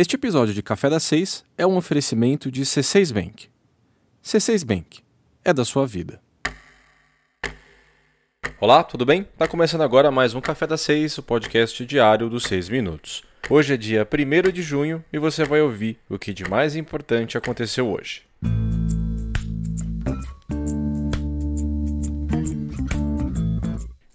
Este episódio de Café das Seis é um oferecimento de C6 Bank. C6 Bank é da sua vida. Olá, tudo bem? Tá começando agora mais um Café das Seis, o podcast diário dos 6 minutos. Hoje é dia 1 de junho e você vai ouvir o que de mais importante aconteceu hoje.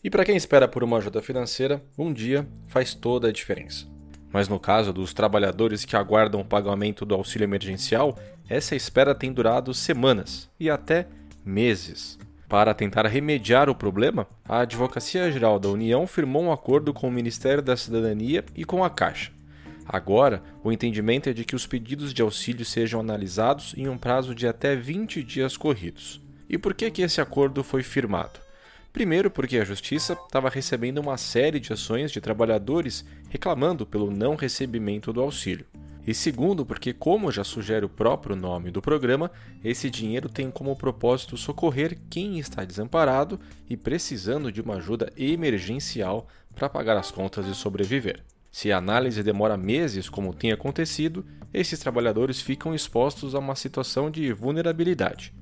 E para quem espera por uma ajuda financeira, um dia faz toda a diferença. Mas no caso dos trabalhadores que aguardam o pagamento do auxílio emergencial, essa espera tem durado semanas e até meses. Para tentar remediar o problema, a Advocacia Geral da União firmou um acordo com o Ministério da Cidadania e com a Caixa. Agora, o entendimento é de que os pedidos de auxílio sejam analisados em um prazo de até 20 dias corridos. E por que, que esse acordo foi firmado? Primeiro, porque a Justiça estava recebendo uma série de ações de trabalhadores reclamando pelo não recebimento do auxílio. E segundo, porque, como já sugere o próprio nome do programa, esse dinheiro tem como propósito socorrer quem está desamparado e precisando de uma ajuda emergencial para pagar as contas e sobreviver. Se a análise demora meses, como tem acontecido, esses trabalhadores ficam expostos a uma situação de vulnerabilidade.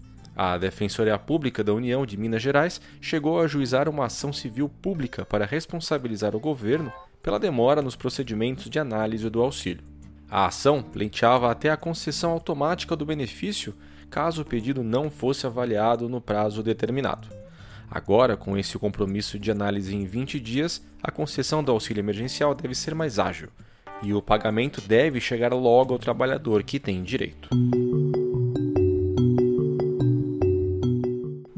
A Defensoria Pública da União de Minas Gerais chegou a ajuizar uma ação civil pública para responsabilizar o governo pela demora nos procedimentos de análise do auxílio. A ação pleiteava até a concessão automática do benefício caso o pedido não fosse avaliado no prazo determinado. Agora, com esse compromisso de análise em 20 dias, a concessão do auxílio emergencial deve ser mais ágil e o pagamento deve chegar logo ao trabalhador que tem direito.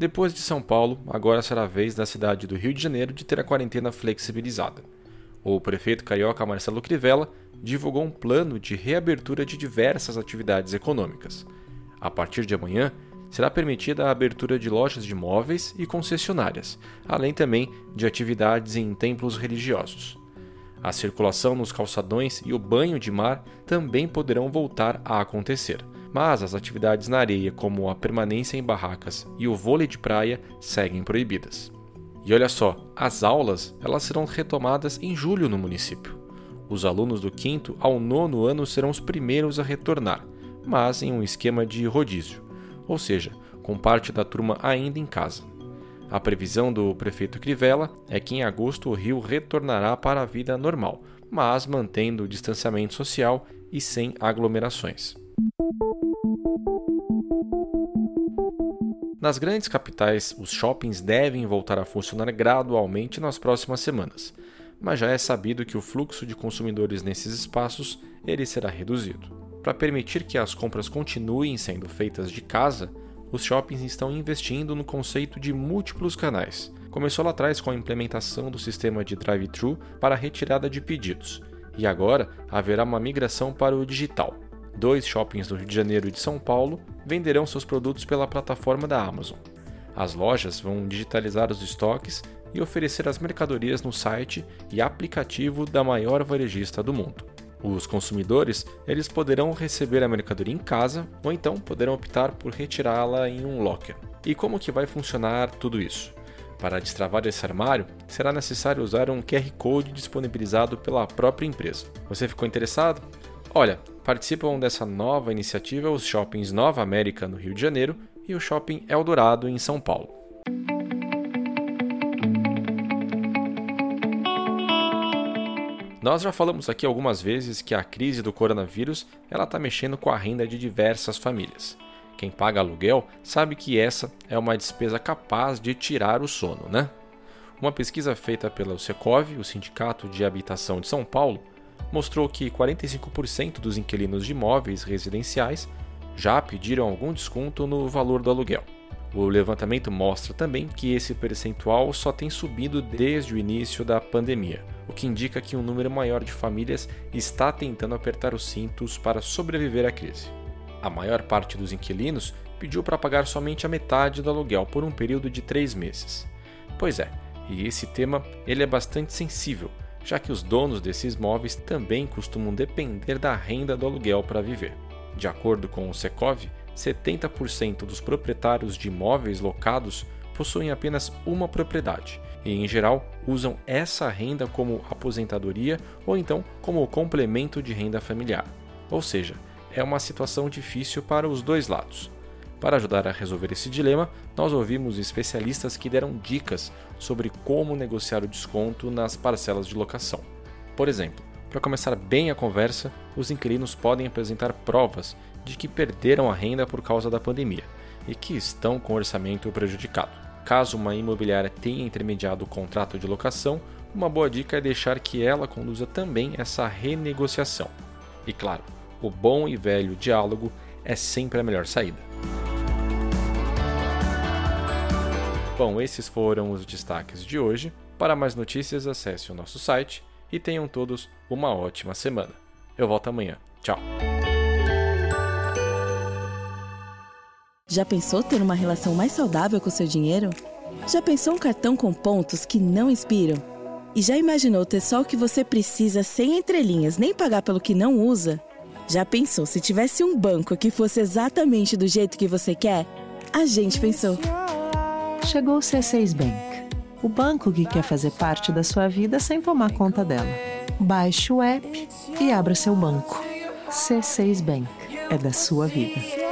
Depois de São Paulo, agora será a vez da cidade do Rio de Janeiro de ter a quarentena flexibilizada. O prefeito carioca Marcelo Crivella divulgou um plano de reabertura de diversas atividades econômicas. A partir de amanhã, será permitida a abertura de lojas de móveis e concessionárias, além também de atividades em templos religiosos. A circulação nos calçadões e o banho de mar também poderão voltar a acontecer mas as atividades na areia, como a permanência em barracas e o vôlei de praia, seguem proibidas. E olha só, as aulas elas serão retomadas em julho no município. Os alunos do quinto ao nono ano serão os primeiros a retornar, mas em um esquema de rodízio, ou seja, com parte da turma ainda em casa. A previsão do prefeito Crivella é que em agosto o Rio retornará para a vida normal, mas mantendo o distanciamento social e sem aglomerações. Nas grandes capitais, os shoppings devem voltar a funcionar gradualmente nas próximas semanas, mas já é sabido que o fluxo de consumidores nesses espaços ele será reduzido. Para permitir que as compras continuem sendo feitas de casa, os shoppings estão investindo no conceito de múltiplos canais. Começou lá atrás com a implementação do sistema de drive-thru para retirada de pedidos, e agora haverá uma migração para o digital dois shoppings do Rio de Janeiro e de São Paulo venderão seus produtos pela plataforma da Amazon. As lojas vão digitalizar os estoques e oferecer as mercadorias no site e aplicativo da maior varejista do mundo. Os consumidores eles poderão receber a mercadoria em casa ou então poderão optar por retirá-la em um locker. E como que vai funcionar tudo isso? Para destravar esse armário, será necessário usar um QR Code disponibilizado pela própria empresa. Você ficou interessado? Olha, participam dessa nova iniciativa os shoppings Nova América no Rio de Janeiro e o Shopping Eldorado em São Paulo. Nós já falamos aqui algumas vezes que a crise do coronavírus ela está mexendo com a renda de diversas famílias. Quem paga aluguel sabe que essa é uma despesa capaz de tirar o sono, né? Uma pesquisa feita pela Secov, o Sindicato de Habitação de São Paulo, mostrou que 45% dos inquilinos de imóveis residenciais já pediram algum desconto no valor do aluguel. O levantamento mostra também que esse percentual só tem subido desde o início da pandemia, o que indica que um número maior de famílias está tentando apertar os cintos para sobreviver à crise. A maior parte dos inquilinos pediu para pagar somente a metade do aluguel por um período de três meses. Pois é, e esse tema ele é bastante sensível, já que os donos desses imóveis também costumam depender da renda do aluguel para viver. De acordo com o Secov, 70% dos proprietários de imóveis locados possuem apenas uma propriedade e, em geral, usam essa renda como aposentadoria ou então como complemento de renda familiar. Ou seja, é uma situação difícil para os dois lados. Para ajudar a resolver esse dilema, nós ouvimos especialistas que deram dicas sobre como negociar o desconto nas parcelas de locação. Por exemplo, para começar bem a conversa, os inquilinos podem apresentar provas de que perderam a renda por causa da pandemia e que estão com o orçamento prejudicado. Caso uma imobiliária tenha intermediado o contrato de locação, uma boa dica é deixar que ela conduza também essa renegociação. E claro, o bom e velho diálogo é sempre a melhor saída. Bom, esses foram os destaques de hoje. Para mais notícias, acesse o nosso site e tenham todos uma ótima semana. Eu volto amanhã. Tchau. Já pensou ter uma relação mais saudável com seu dinheiro? Já pensou um cartão com pontos que não inspiram? E já imaginou ter só o que você precisa sem entrelinhas, nem pagar pelo que não usa? Já pensou se tivesse um banco que fosse exatamente do jeito que você quer? A gente pensou. Chegou o C6 Bank, o banco que quer fazer parte da sua vida sem tomar conta dela. Baixe o app e abra seu banco. C6 Bank é da sua vida.